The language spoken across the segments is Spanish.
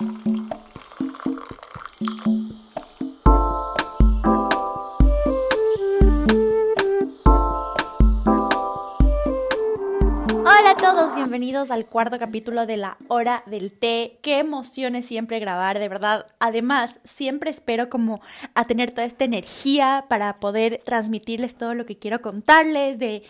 Hola a todos, bienvenidos al cuarto capítulo de la hora del té. Qué emociones siempre grabar, de verdad. Además, siempre espero como a tener toda esta energía para poder transmitirles todo lo que quiero contarles de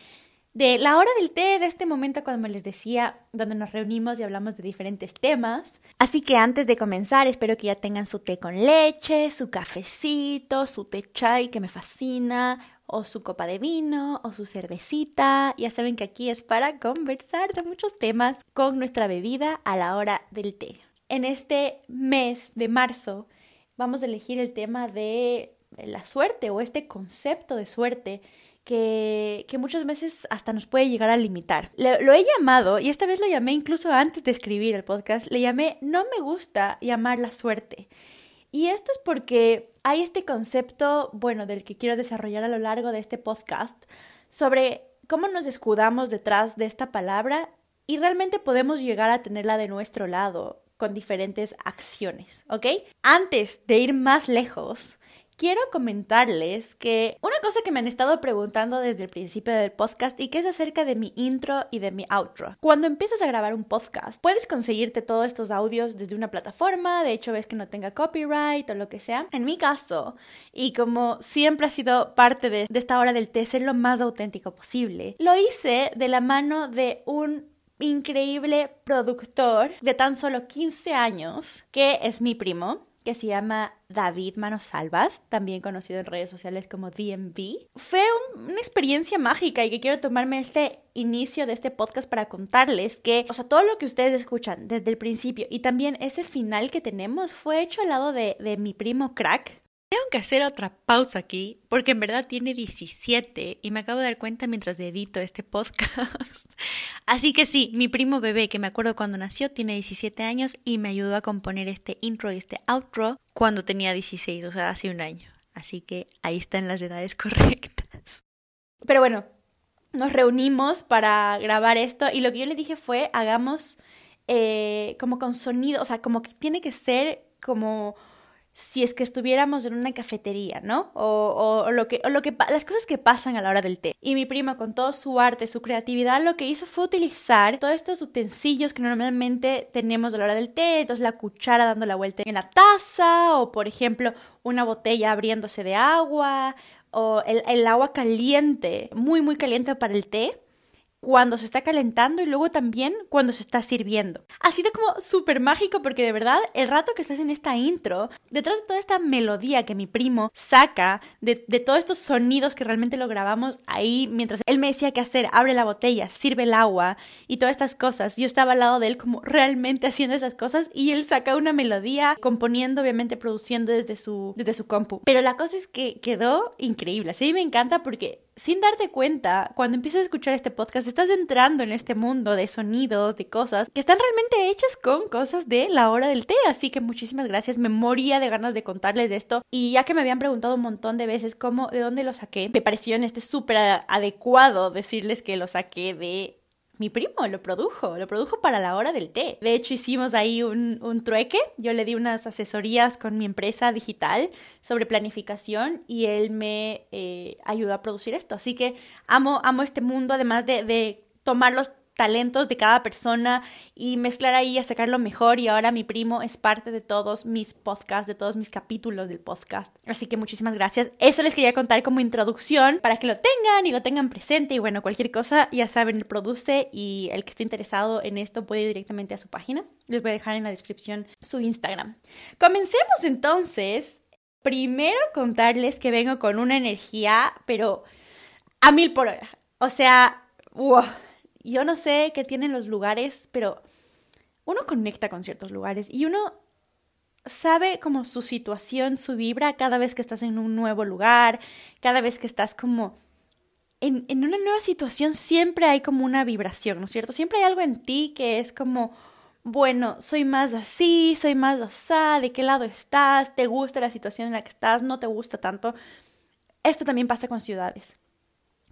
de la hora del té, de este momento cuando les decía, donde nos reunimos y hablamos de diferentes temas. Así que antes de comenzar, espero que ya tengan su té con leche, su cafecito, su té chai que me fascina, o su copa de vino, o su cervecita. Ya saben que aquí es para conversar de muchos temas con nuestra bebida a la hora del té. En este mes de marzo vamos a elegir el tema de la suerte o este concepto de suerte que, que, muchas veces hasta nos puede llegar a limitar. lo he llamado, y esta vez lo llamé incluso antes de escribir el podcast, le llamé no me gusta llamar la suerte. Y esto es porque hay este concepto, bueno, del que quiero desarrollar a lo largo de este podcast, sobre cómo nos escudamos detrás de esta palabra y realmente podemos llegar a tenerla de nuestro lado con diferentes acciones, ¿ok? Antes de ir más lejos, quiero comentarles que una cosa que me han estado preguntando desde el principio del podcast y que es acerca de mi intro y de mi outro. Cuando empiezas a grabar un podcast, puedes conseguirte todos estos audios desde una plataforma, de hecho ves que no tenga copyright o lo que sea. En mi caso, y como siempre ha sido parte de, esta hora del té, ser lo más auténtico posible, lo hice de la mano de un increíble productor de tan solo 15 años, que es mi primo que se llama David Manosalvas, también conocido en redes sociales como DMV. Fue una experiencia mágica y que quiero tomarme este inicio de este podcast para contarles que, o sea, todo lo que ustedes escuchan desde el principio y también ese final que tenemos fue hecho al lado de, de mi primo Crack, tengo que hacer otra pausa aquí porque en verdad tiene 17 y me acabo de dar cuenta mientras edito este podcast. Así que sí, mi primo bebé, que me acuerdo cuando nació, tiene 17 años y me ayudó a componer este intro y este outro cuando tenía 16, o sea, hace un año. Así que ahí están las edades correctas. Pero bueno, nos reunimos para grabar esto y lo que yo le dije fue, hagamos eh, como con sonido, o sea, como que tiene que ser como si es que estuviéramos en una cafetería, ¿no? O, o, lo que, o lo que, las cosas que pasan a la hora del té. Y mi prima, con todo su arte, su creatividad, lo que hizo fue utilizar todos estos utensilios que normalmente tenemos a la hora del té, entonces la cuchara dando la vuelta en la taza, o por ejemplo, una botella abriéndose de agua, o el, el agua caliente, muy, muy caliente para el té cuando se está calentando y luego también cuando se está sirviendo. Ha sido como súper mágico porque de verdad el rato que estás en esta intro, detrás de toda esta melodía que mi primo saca, de, de todos estos sonidos que realmente lo grabamos ahí mientras él me decía qué hacer, abre la botella, sirve el agua y todas estas cosas, yo estaba al lado de él como realmente haciendo esas cosas y él saca una melodía, componiendo, obviamente produciendo desde su, desde su compu. Pero la cosa es que quedó increíble, así me encanta porque sin darte cuenta, cuando empiezas a escuchar este podcast, estás entrando en este mundo de sonidos, de cosas que están realmente hechas con cosas de la hora del té. Así que muchísimas gracias. Me moría de ganas de contarles de esto. Y ya que me habían preguntado un montón de veces cómo, de dónde lo saqué, me pareció en este súper adecuado decirles que lo saqué de mi primo lo produjo, lo produjo para la hora del té. De hecho, hicimos ahí un, un, trueque. Yo le di unas asesorías con mi empresa digital sobre planificación y él me eh, ayudó a producir esto. Así que amo, amo este mundo, además de, de tomar los talentos de cada persona y mezclar ahí a sacarlo mejor y ahora mi primo es parte de todos mis podcasts, de todos mis capítulos del podcast. Así que muchísimas gracias. Eso les quería contar como introducción para que lo tengan y lo tengan presente y bueno, cualquier cosa ya saben, él produce y el que esté interesado en esto puede ir directamente a su página. Les voy a dejar en la descripción su Instagram. Comencemos entonces. Primero contarles que vengo con una energía, pero a mil por hora. O sea, wow yo no sé qué tienen los lugares, pero uno conecta con ciertos lugares y uno sabe como su situación, su vibra cada vez que estás en un nuevo lugar, cada vez que estás como en, en una nueva situación, siempre hay como una vibración, ¿no es cierto? Siempre hay algo en ti que es como, bueno, soy más así, soy más así, ¿de qué lado estás? ¿Te gusta la situación en la que estás? ¿No te gusta tanto? Esto también pasa con ciudades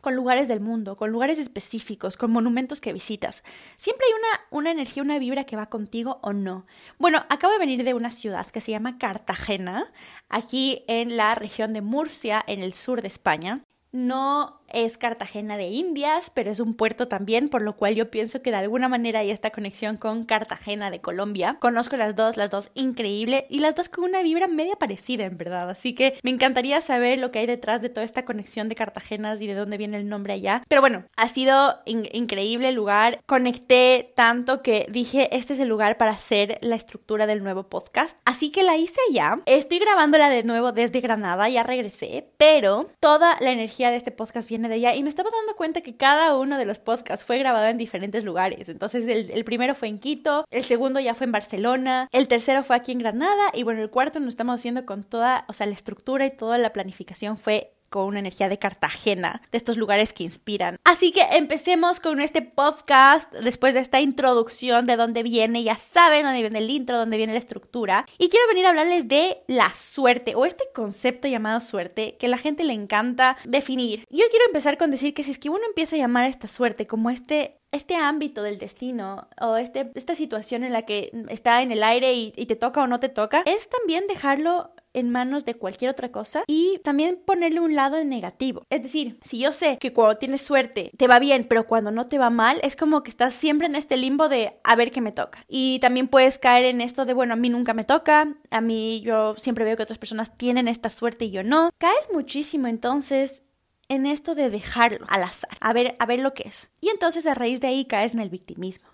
con lugares del mundo, con lugares específicos, con monumentos que visitas. Siempre hay una, una energía, una vibra que va contigo o no. Bueno, acabo de venir de una ciudad que se llama Cartagena, aquí en la región de Murcia, en el sur de España. No es Cartagena de Indias, pero es un puerto también, por lo cual yo pienso que de alguna manera hay esta conexión con Cartagena de Colombia. Conozco las dos, las dos increíble y las dos con una vibra media parecida, en verdad. Así que me encantaría saber lo que hay detrás de toda esta conexión de Cartagenas y de dónde viene el nombre allá. Pero bueno, ha sido increíble el lugar. Conecté tanto que dije, este es el lugar para hacer la estructura del nuevo podcast. Así que la hice ya. Estoy grabándola de nuevo desde Granada, ya regresé, pero toda la energía de este podcast viene de ella y me estaba dando cuenta que cada uno de los podcasts fue grabado en diferentes lugares. Entonces el, el, primero fue en Quito, el segundo ya fue en Barcelona, el tercero fue aquí en Granada y bueno, el cuarto lo estamos haciendo con toda, o sea, la estructura y toda la planificación fue una energía de Cartagena, de estos lugares que inspiran. Así que empecemos con este podcast después de esta introducción de dónde viene, ya saben dónde viene el intro, dónde viene la estructura. Y quiero venir a hablarles de la suerte o este concepto llamado suerte que la gente le encanta definir. Yo quiero empezar con decir que si es que uno empieza a llamar a esta suerte como este este ámbito del destino o este, esta situación en la que está en el aire y, te toca o no te toca, es también dejarlo en manos de cualquier otra cosa y también ponerle un lado negativo. Es decir, si yo sé que cuando tienes suerte te va bien, pero cuando no te va mal, es como que estás siempre en este limbo de a ver qué me toca. Y también puedes caer en esto de, bueno, a mí nunca me toca, a mí yo siempre veo que otras personas tienen esta suerte y yo no. Caes muchísimo entonces en esto de dejarlo al azar, a ver, a ver lo que es. Y entonces a raíz de ahí caes en el victimismo,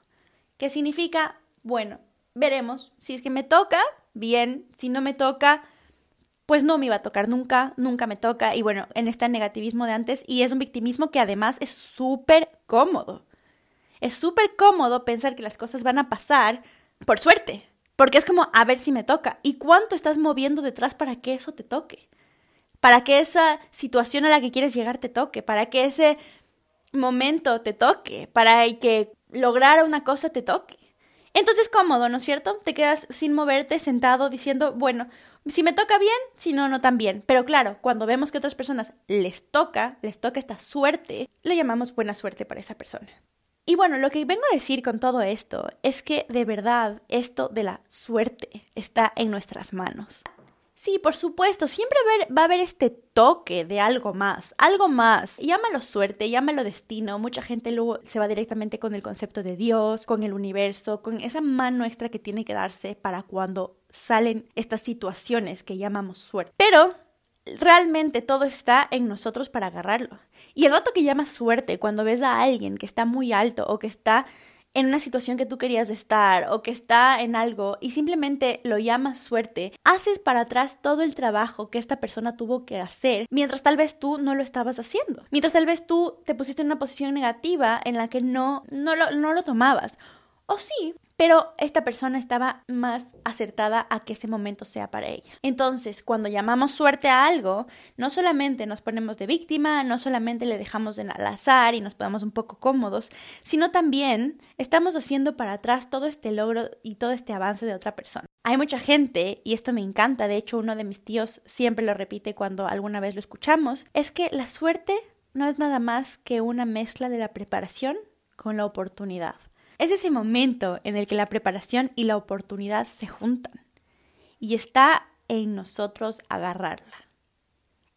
que significa, bueno, veremos, si es que me toca, bien, si no me toca, pues no me iba a tocar nunca, nunca me toca, y bueno, en este negativismo de antes, y es un victimismo que además es súper cómodo. Es súper cómodo pensar que las cosas van a pasar por suerte, porque es como a ver si me toca, y cuánto estás moviendo detrás para que eso te toque, para que esa situación a la que quieres llegar te toque, para que ese momento te toque, para que lograr una cosa te toque. Entonces cómodo, ¿no es cierto? Te quedas sin moverte, sentado, diciendo, bueno, si me toca bien, si no, no tan bien. Pero claro, cuando vemos que a otras personas les toca, les toca esta suerte, le llamamos buena suerte para esa persona. Y bueno, lo que vengo a decir con todo esto es que de verdad esto de la suerte está en nuestras manos. Sí, por supuesto, siempre va a haber este toque de algo más, algo más. Llámalo suerte, llámalo destino. Mucha gente luego se va directamente con el concepto de Dios, con el universo, con esa mano extra que tiene que darse para cuando salen estas situaciones que llamamos suerte. Pero realmente todo está en nosotros para agarrarlo. Y el rato que llamas suerte, cuando ves a alguien que está muy alto o que está en una situación que tú querías estar o que está en algo y simplemente lo llamas suerte, haces para atrás todo el trabajo que esta persona tuvo que hacer mientras tal vez tú no lo estabas haciendo. Mientras tal vez tú te pusiste en una posición negativa en la que no, no, lo, no lo tomabas. O sí, pero esta persona estaba más acertada a que ese momento sea para ella. Entonces, cuando llamamos suerte a algo, no solamente nos ponemos de víctima, no solamente le dejamos en al azar y nos ponemos un poco cómodos, sino también estamos haciendo para atrás todo este logro y todo este avance de otra persona. Hay mucha gente, y esto me encanta, de hecho uno de mis tíos siempre lo repite cuando alguna vez lo escuchamos, es que la suerte no es nada más que una mezcla de la preparación con la oportunidad. Es ese momento en el que la preparación y la oportunidad se juntan y está en nosotros agarrarla.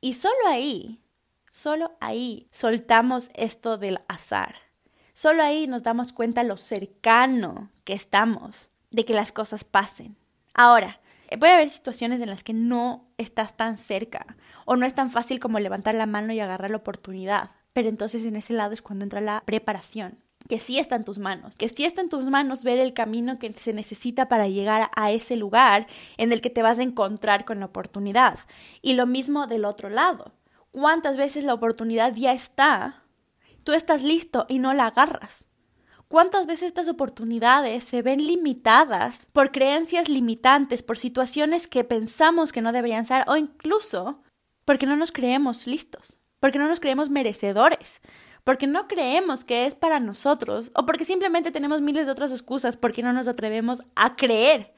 Y solo ahí, solo ahí soltamos esto del azar. Solo ahí nos damos cuenta lo cercano que estamos de que las cosas pasen. Ahora, puede haber situaciones en las que no estás tan cerca o no es tan fácil como levantar la mano y agarrar la oportunidad, pero entonces en ese lado es cuando entra la preparación que sí está en tus manos, que sí está en tus manos ver el camino que se necesita para llegar a ese lugar en el que te vas a encontrar con la oportunidad. Y lo mismo del otro lado. ¿Cuántas veces la oportunidad ya está? Tú estás listo y no la agarras. ¿Cuántas veces estas oportunidades se ven limitadas por creencias limitantes, por situaciones que pensamos que no deberían ser o incluso porque no nos creemos listos, porque no nos creemos merecedores, porque no creemos que es para nosotros o porque simplemente tenemos miles de otras excusas porque no nos atrevemos a creer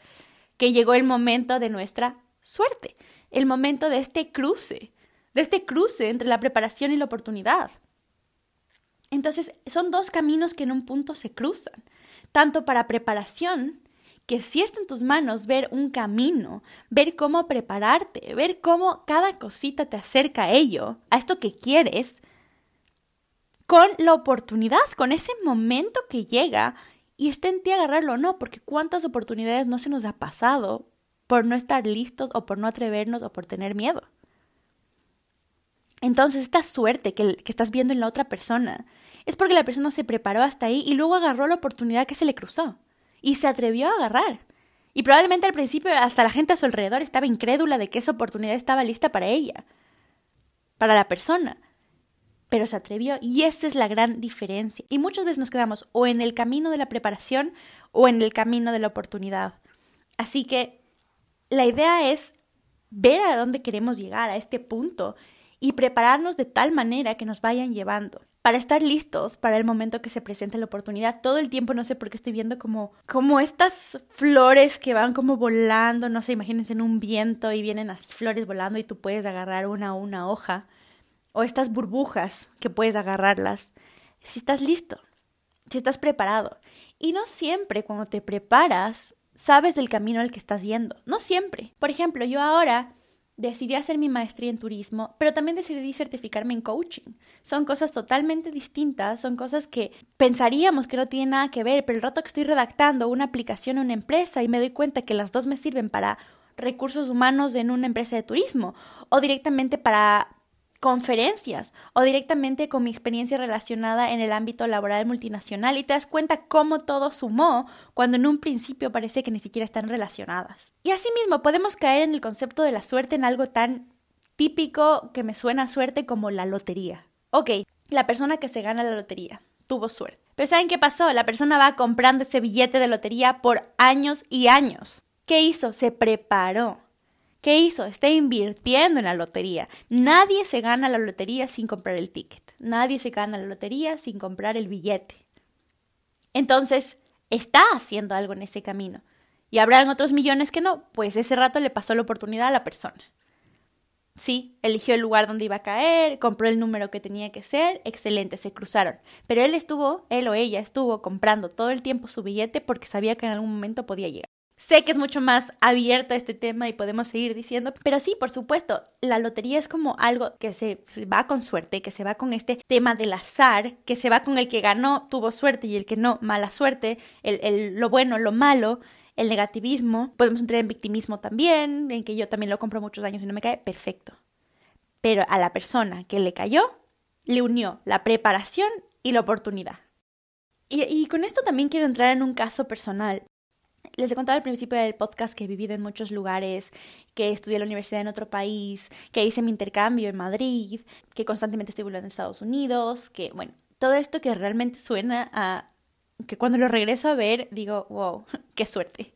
que llegó el momento de nuestra suerte, el momento de este cruce, de este cruce entre la preparación y la oportunidad. Entonces, son dos caminos que en un punto se cruzan, tanto para preparación, que si está en tus manos ver un camino, ver cómo prepararte, ver cómo cada cosita te acerca a ello, a esto que quieres, con la oportunidad, con ese momento que llega y está en ti agarrarlo o no, porque cuántas oportunidades no se nos ha pasado por no estar listos o por no atrevernos o por tener miedo. Entonces, esta suerte que, que, estás viendo en la otra persona es porque la persona se preparó hasta ahí y luego agarró la oportunidad que se le cruzó y se atrevió a agarrar. Y probablemente al principio hasta la gente a su alrededor estaba incrédula de que esa oportunidad estaba lista para ella, para la persona. Pero se atrevió y esa es la gran diferencia. Y muchas veces nos quedamos o en el camino de la preparación o en el camino de la oportunidad. Así que la idea es ver a dónde queremos llegar, a este punto, y prepararnos de tal manera que nos vayan llevando para estar listos para el momento que se presente la oportunidad. Todo el tiempo no sé por qué estoy viendo como, como estas flores que van como volando, no sé, imagínense en un viento y vienen así flores volando y tú puedes agarrar una o una hoja. O estas burbujas que puedes agarrarlas. Si estás listo, si estás preparado. Y no siempre cuando te preparas sabes del camino al que estás yendo. No siempre. Por ejemplo, yo ahora decidí hacer mi maestría en turismo, pero también decidí certificarme en coaching. Son cosas totalmente distintas, son cosas que pensaríamos que no tienen nada que ver, pero el rato que estoy redactando una aplicación en una empresa y me doy cuenta que las dos me sirven para recursos humanos en una empresa de turismo o directamente para conferencias o directamente con mi experiencia relacionada en el ámbito laboral multinacional y te das cuenta cómo todo sumó cuando en un principio parece que ni siquiera están relacionadas. Y asimismo podemos caer en el concepto de la suerte en algo tan típico que me suena a suerte como la lotería. Ok, la persona que se gana la lotería tuvo suerte. Pero ¿saben qué pasó? La persona va comprando ese billete de lotería por años y años. ¿Qué hizo? Se preparó ¿Qué hizo? Está invirtiendo en la lotería. Nadie se gana la lotería sin comprar el ticket. Nadie se gana la lotería sin comprar el billete. Entonces, está haciendo algo en ese camino. ¿Y habrán otros millones que no? Pues ese rato le pasó la oportunidad a la persona. Sí, eligió el lugar donde iba a caer, compró el número que tenía que ser, excelente, se cruzaron. Pero él estuvo, él o ella estuvo comprando todo el tiempo su billete porque sabía que en algún momento podía llegar. Sé que es mucho más abierta este tema y podemos seguir diciendo, pero sí, por supuesto, la lotería es como algo que se va con suerte, que se va con este tema del azar, que se va con el que ganó tuvo suerte y el que no mala suerte, el, lo bueno, lo malo, el negativismo. Podemos entrar en victimismo también, en que yo también lo compro muchos años y no me cae, perfecto. Pero a la persona que le cayó, le unió la preparación y la oportunidad. Y, con esto también quiero entrar en un caso personal. Les he contado al principio del podcast que he vivido en muchos lugares, que estudié en la universidad en otro país, que hice mi intercambio en Madrid, que constantemente estoy volviendo en Estados Unidos, que bueno, todo esto que realmente suena a que cuando lo regreso a ver digo, wow, qué suerte.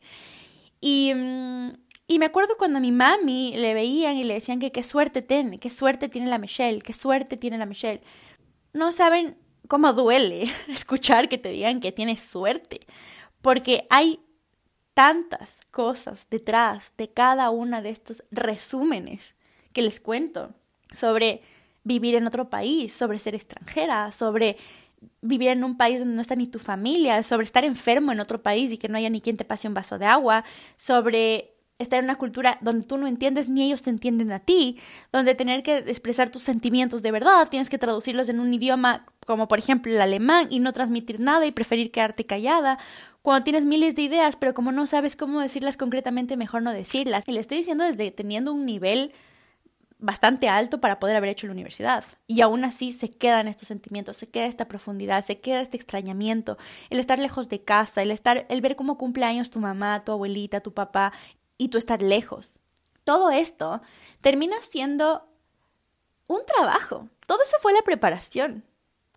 Y, mm, y me acuerdo cuando a mi mami le veían y le decían que qué suerte tiene, qué suerte tiene la Michelle, qué suerte tiene la Michelle. No saben cómo duele escuchar que te digan que tienes suerte, porque hay tantas cosas detrás de cada una de estos resúmenes que les cuento sobre vivir en otro país, sobre ser extranjera, sobre vivir en un país donde no está ni tu familia, sobre estar enfermo en otro país y que no haya ni quien te pase un vaso de agua, sobre estar en una cultura donde tú no entiendes ni ellos te entienden a ti, donde tener que expresar tus sentimientos de verdad, tienes que traducirlos en un idioma como por ejemplo el alemán y no transmitir nada y preferir quedarte callada, cuando tienes miles de ideas, pero como no sabes cómo decirlas concretamente, mejor no decirlas. Y le estoy diciendo desde teniendo un nivel bastante alto para poder haber hecho la universidad. Y aún así se quedan estos sentimientos, se queda esta profundidad, se queda este extrañamiento, el estar lejos de casa, el estar, el ver cómo cumple años tu mamá, tu abuelita, tu papá, y tú estar lejos. Todo esto termina siendo un trabajo. Todo eso fue la preparación.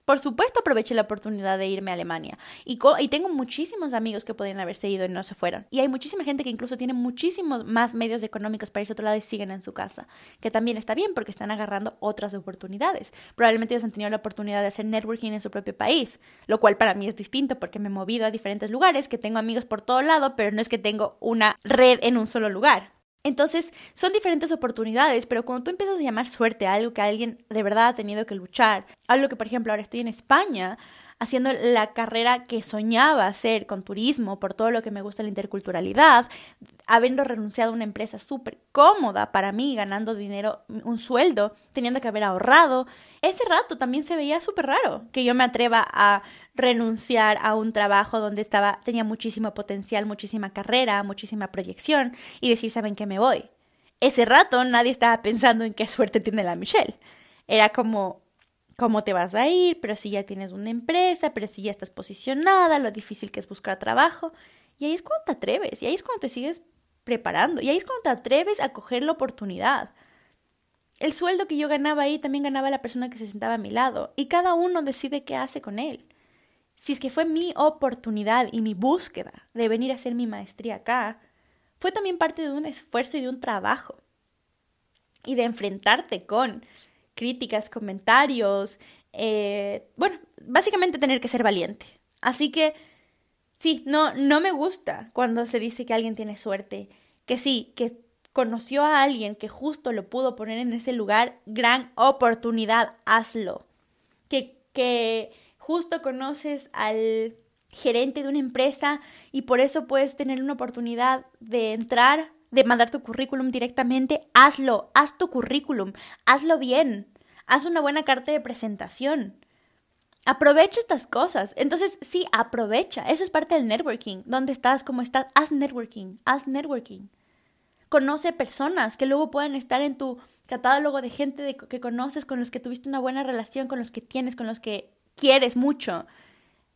Por supuesto aproveché la oportunidad de irme a Alemania y, tengo muchísimos amigos que podrían haberse ido y no se fueron. Y hay muchísima gente que incluso tiene muchísimos más medios económicos para irse a otro lado y siguen en su casa, que también está bien porque están agarrando otras oportunidades. Probablemente ellos han tenido la oportunidad de hacer networking en su propio país, lo cual para mí es distinto porque me he movido a diferentes lugares, que tengo amigos por todo lado, pero no es que tengo una red en un solo lugar. Entonces, son diferentes oportunidades, pero cuando tú empiezas a llamar suerte a algo que alguien de verdad ha tenido que luchar, algo que, por ejemplo, ahora estoy en España, haciendo la carrera que soñaba hacer con turismo, por todo lo que me gusta la interculturalidad, habiendo renunciado a una empresa súper cómoda para mí, ganando dinero, un sueldo, teniendo que haber ahorrado, ese rato también se veía súper raro que yo me atreva a renunciar a un trabajo donde estaba, tenía muchísimo potencial, muchísima carrera, muchísima proyección y decir, ¿saben qué me voy? Ese rato nadie estaba pensando en qué suerte tiene la Michelle. Era como, ¿cómo te vas a ir? Pero si ya tienes una empresa, pero si ya estás posicionada, lo difícil que es buscar trabajo. Y ahí es cuando te atreves, y ahí es cuando te sigues preparando, y ahí es cuando te atreves a coger la oportunidad. El sueldo que yo ganaba ahí también ganaba la persona que se sentaba a mi lado, y cada uno decide qué hace con él si es que fue mi oportunidad y mi búsqueda de venir a hacer mi maestría acá, fue también parte de un esfuerzo y de un trabajo. Y de enfrentarte con críticas, comentarios, eh, bueno, básicamente tener que ser valiente. Así que sí, no, no me gusta cuando se dice que alguien tiene suerte, que sí, que conoció a alguien que justo lo pudo poner en ese lugar, gran oportunidad, hazlo. Que, que justo conoces al gerente de una empresa y por eso puedes tener una oportunidad de entrar, de mandar tu currículum directamente, hazlo, haz tu currículum, hazlo bien, haz una buena carta de presentación. Aprovecha estas cosas. Entonces, sí, aprovecha. Eso es parte del networking. ¿Dónde estás? ¿Cómo estás? Haz networking. Haz networking. Conoce personas que luego pueden estar en tu catálogo de gente que conoces, con los que tuviste una buena relación, con los que tienes, con los que quieres mucho,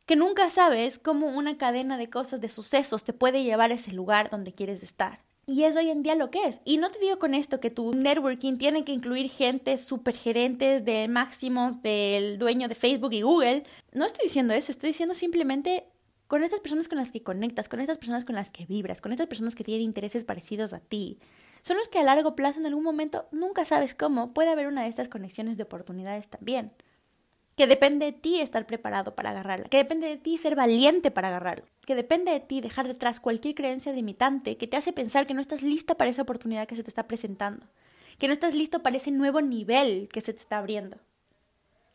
que nunca sabes cómo una cadena de cosas, de sucesos, te puede llevar a ese lugar donde quieres estar. Y es hoy en día lo que es. Y no te digo con esto que tu networking tiene que incluir gente super gerentes de máximos del dueño de Facebook y Google. No estoy diciendo eso, estoy diciendo simplemente con estas personas con las que conectas, con estas personas con las que vibras, con estas personas que tienen intereses parecidos a ti. Son los que a largo plazo en algún momento nunca sabes cómo puede haber una de estas conexiones de oportunidades también que depende de ti estar preparado para agarrarla, que depende de ti ser valiente para agarrarlo, que depende de ti dejar detrás cualquier creencia limitante que te hace pensar que no estás lista para esa oportunidad que se te está presentando, que no estás listo para ese nuevo nivel que se te está abriendo.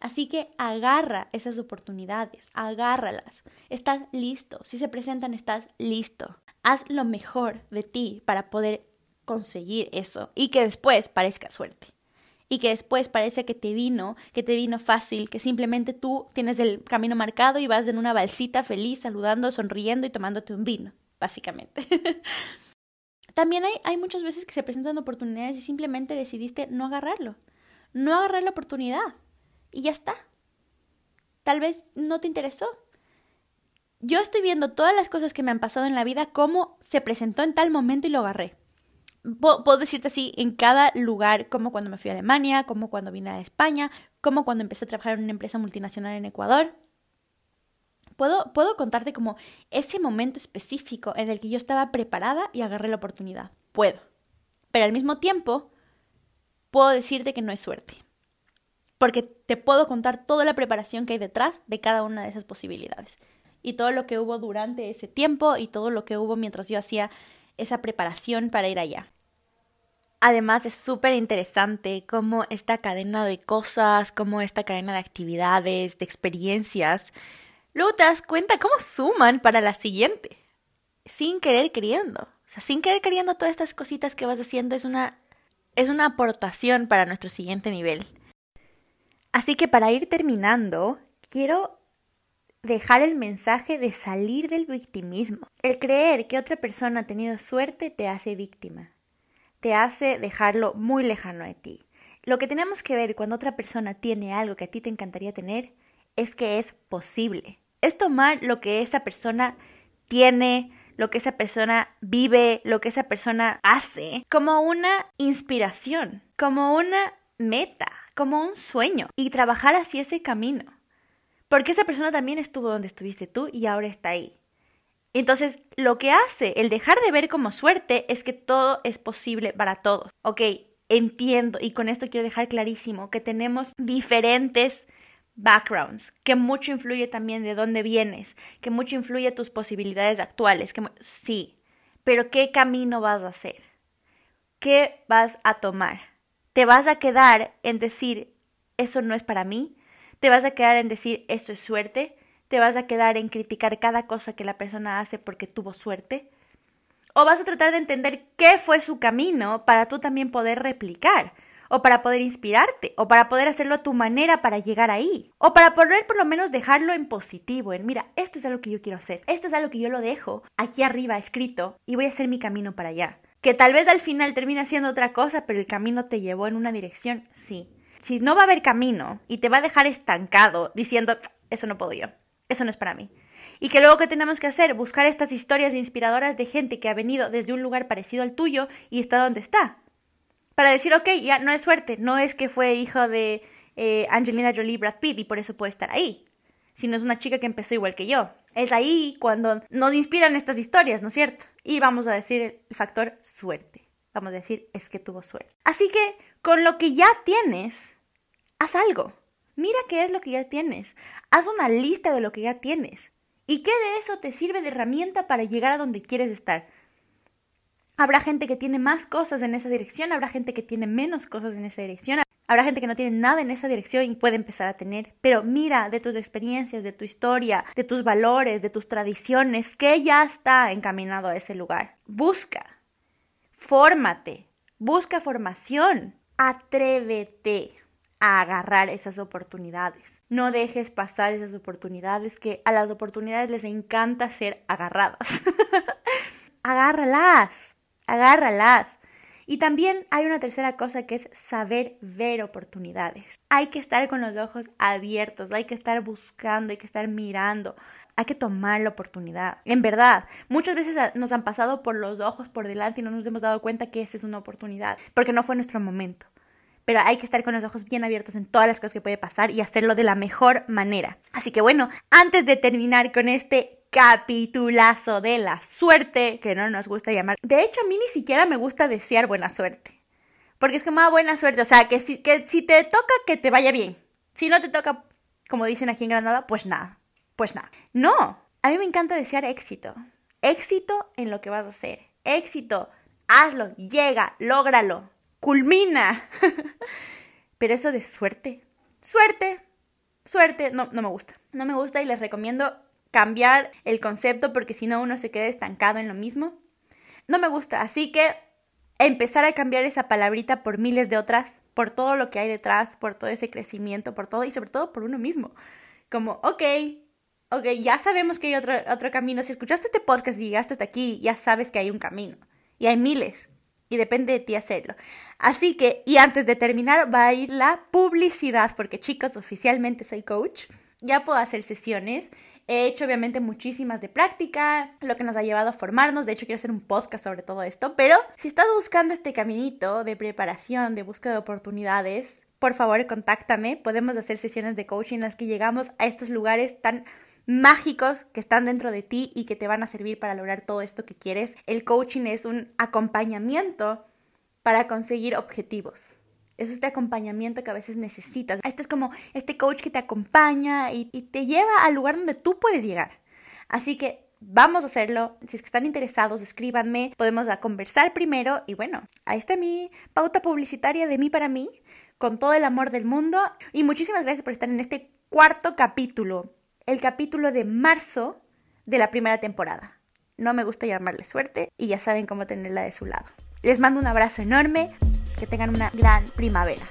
Así que agarra esas oportunidades, agárralas. Estás listo. Si se presentan, estás listo. Haz lo mejor de ti para poder conseguir eso y que después parezca suerte y que después parece que te vino, que te vino fácil, que simplemente tú tienes el camino marcado y vas en una balsita feliz, saludando, sonriendo y tomándote un vino, básicamente. También hay, hay muchas veces que se presentan oportunidades y simplemente decidiste no agarrarlo, no agarrar la oportunidad y ya está. Tal vez no te interesó. Yo estoy viendo todas las cosas que me han pasado en la vida, cómo se presentó en tal momento y lo agarré puedo decirte así en cada lugar, como cuando me fui a Alemania, como cuando vine a España, como cuando empecé a trabajar en una empresa multinacional en Ecuador. Puedo, puedo contarte como ese momento específico en el que yo estaba preparada y agarré la oportunidad. Puedo. Pero al mismo tiempo, puedo decirte que no es suerte. Porque te puedo contar toda la preparación que hay detrás de cada una de esas posibilidades. Y todo lo que hubo durante ese tiempo y todo lo que hubo mientras yo hacía esa preparación para ir allá. Además es súper interesante cómo esta cadena de cosas, cómo esta cadena de actividades, de experiencias, luego te das cuenta cómo suman para la siguiente, sin querer queriendo. O sea, sin querer queriendo todas estas cositas que vas haciendo es una, es una aportación para nuestro siguiente nivel. Así que para ir terminando, quiero dejar el mensaje de salir del victimismo. El creer que otra persona ha tenido suerte te hace víctima te hace dejarlo muy lejano de ti. Lo que tenemos que ver cuando otra persona tiene algo que a ti te encantaría tener es que es posible. Es tomar lo que esa persona tiene, lo que esa persona vive, lo que esa persona hace, como una inspiración, como una meta, como un sueño y trabajar hacia ese camino. Porque esa persona también estuvo donde estuviste tú y ahora está ahí. Entonces, lo que hace el dejar de ver como suerte es que todo es posible para todos. Ok, entiendo y con esto quiero dejar clarísimo que tenemos diferentes backgrounds, que mucho influye también de dónde vienes, que mucho influye tus posibilidades actuales, que sí, pero ¿qué camino vas a hacer? ¿qué vas a tomar? ¿Te vas a quedar en decir, eso no es para mí? ¿Te vas a quedar en decir, eso es suerte? ¿Te vas a quedar en criticar cada cosa que la persona hace porque tuvo suerte? ¿O vas a tratar de entender qué fue su camino para tú también poder replicar? o para poder inspirarte, o para poder hacerlo a tu manera para llegar ahí, o para poder por lo menos dejarlo en positivo, en mira, esto es algo que yo quiero hacer, esto es algo que yo lo dejo aquí arriba escrito y voy a hacer mi camino para allá. Que tal vez al final termine siendo otra cosa, pero el camino te llevó en una dirección, sí. Si no va a haber camino y te va a dejar estancado diciendo, eso no puedo yo, eso no es para mí. Y que luego que tenemos que hacer, buscar estas historias inspiradoras de gente que ha venido desde un lugar parecido al tuyo y está donde está. Para decir, ok, ya no es suerte, no es que fue hijo de eh, Angelina Jolie Brad Pitt y por eso puede estar ahí, sino es una chica que empezó igual que yo. Es ahí cuando nos inspiran estas historias, ¿no es cierto? Y vamos a decir el factor suerte. Vamos a decir, es que tuvo suerte. Así que con lo que ya tienes, haz algo. Mira qué es lo que ya tienes. Haz una lista de lo que ya tienes. ¿Y qué de eso te sirve de herramienta para llegar a donde quieres estar? Habrá gente que tiene más cosas en esa dirección, habrá gente que tiene menos cosas en esa dirección, habrá gente que no tiene nada en esa dirección y puede empezar a tener. Pero mira de tus experiencias, de tu historia, de tus valores, de tus tradiciones, que ya está encaminado a ese lugar. Busca, fórmate, busca formación, atrévete a agarrar esas oportunidades. No dejes pasar esas oportunidades que a las oportunidades les encanta ser agarradas. agárralas, agárralas. Y también hay una tercera cosa que es saber ver oportunidades. Hay que estar con los ojos abiertos, hay que estar buscando, hay que estar mirando, hay que tomar la oportunidad. En verdad, muchas veces nos han pasado por los ojos por delante y no nos hemos dado cuenta que esa es una oportunidad, porque no fue nuestro momento pero hay que estar con los ojos bien abiertos en todas las cosas que puede pasar y hacerlo de la mejor manera. Así que bueno, antes de terminar con este capitulazo de la suerte, que no nos gusta llamar, de hecho a mí ni siquiera me gusta desear buena suerte, porque es como ah, buena suerte, o sea, que si, que si te toca, que te vaya bien, si no te toca, como dicen aquí en Granada, pues nada, pues nada. No, a mí me encanta desear éxito, éxito en lo que vas a hacer, éxito, hazlo, llega, lógralo, culmina. Pero eso de suerte, suerte, suerte, no, no me gusta. No me gusta y les recomiendo cambiar el concepto porque si no uno se queda estancado en lo mismo. No me gusta, así que empezar a cambiar esa palabrita por miles de otras, por todo lo que hay detrás, por todo ese crecimiento, por todo y sobre todo por uno mismo. Como, ok, ok, ya sabemos que hay otro, otro camino. Si escuchaste este podcast y llegaste hasta aquí, ya sabes que hay un camino. Y hay miles. Y depende de ti hacerlo. Así que, y antes de terminar, va a ir la publicidad, porque chicos, oficialmente soy coach, ya puedo hacer sesiones. He hecho obviamente muchísimas de práctica, lo que nos ha llevado a formarnos. De hecho, quiero hacer un podcast sobre todo esto. Pero si estás buscando este caminito de preparación, de búsqueda de oportunidades, por favor, contáctame. Podemos hacer sesiones de coaching en las que llegamos a estos lugares tan mágicos que están dentro de ti y que te van a servir para lograr todo esto que quieres. El coaching es un acompañamiento para conseguir objetivos. Es este acompañamiento que a veces necesitas. Este es como este coach que te acompaña y, te lleva al lugar donde tú puedes llegar. Así que vamos a hacerlo. Si es que están interesados, escríbanme. Podemos conversar primero. Y bueno, ahí está mi pauta publicitaria de mí para mí, con todo el amor del mundo. Y muchísimas gracias por estar en este cuarto capítulo, el capítulo de marzo de la primera temporada. No me gusta llamarle suerte y ya saben cómo tenerla de su lado. Les mando un abrazo enorme, que tengan una gran primavera.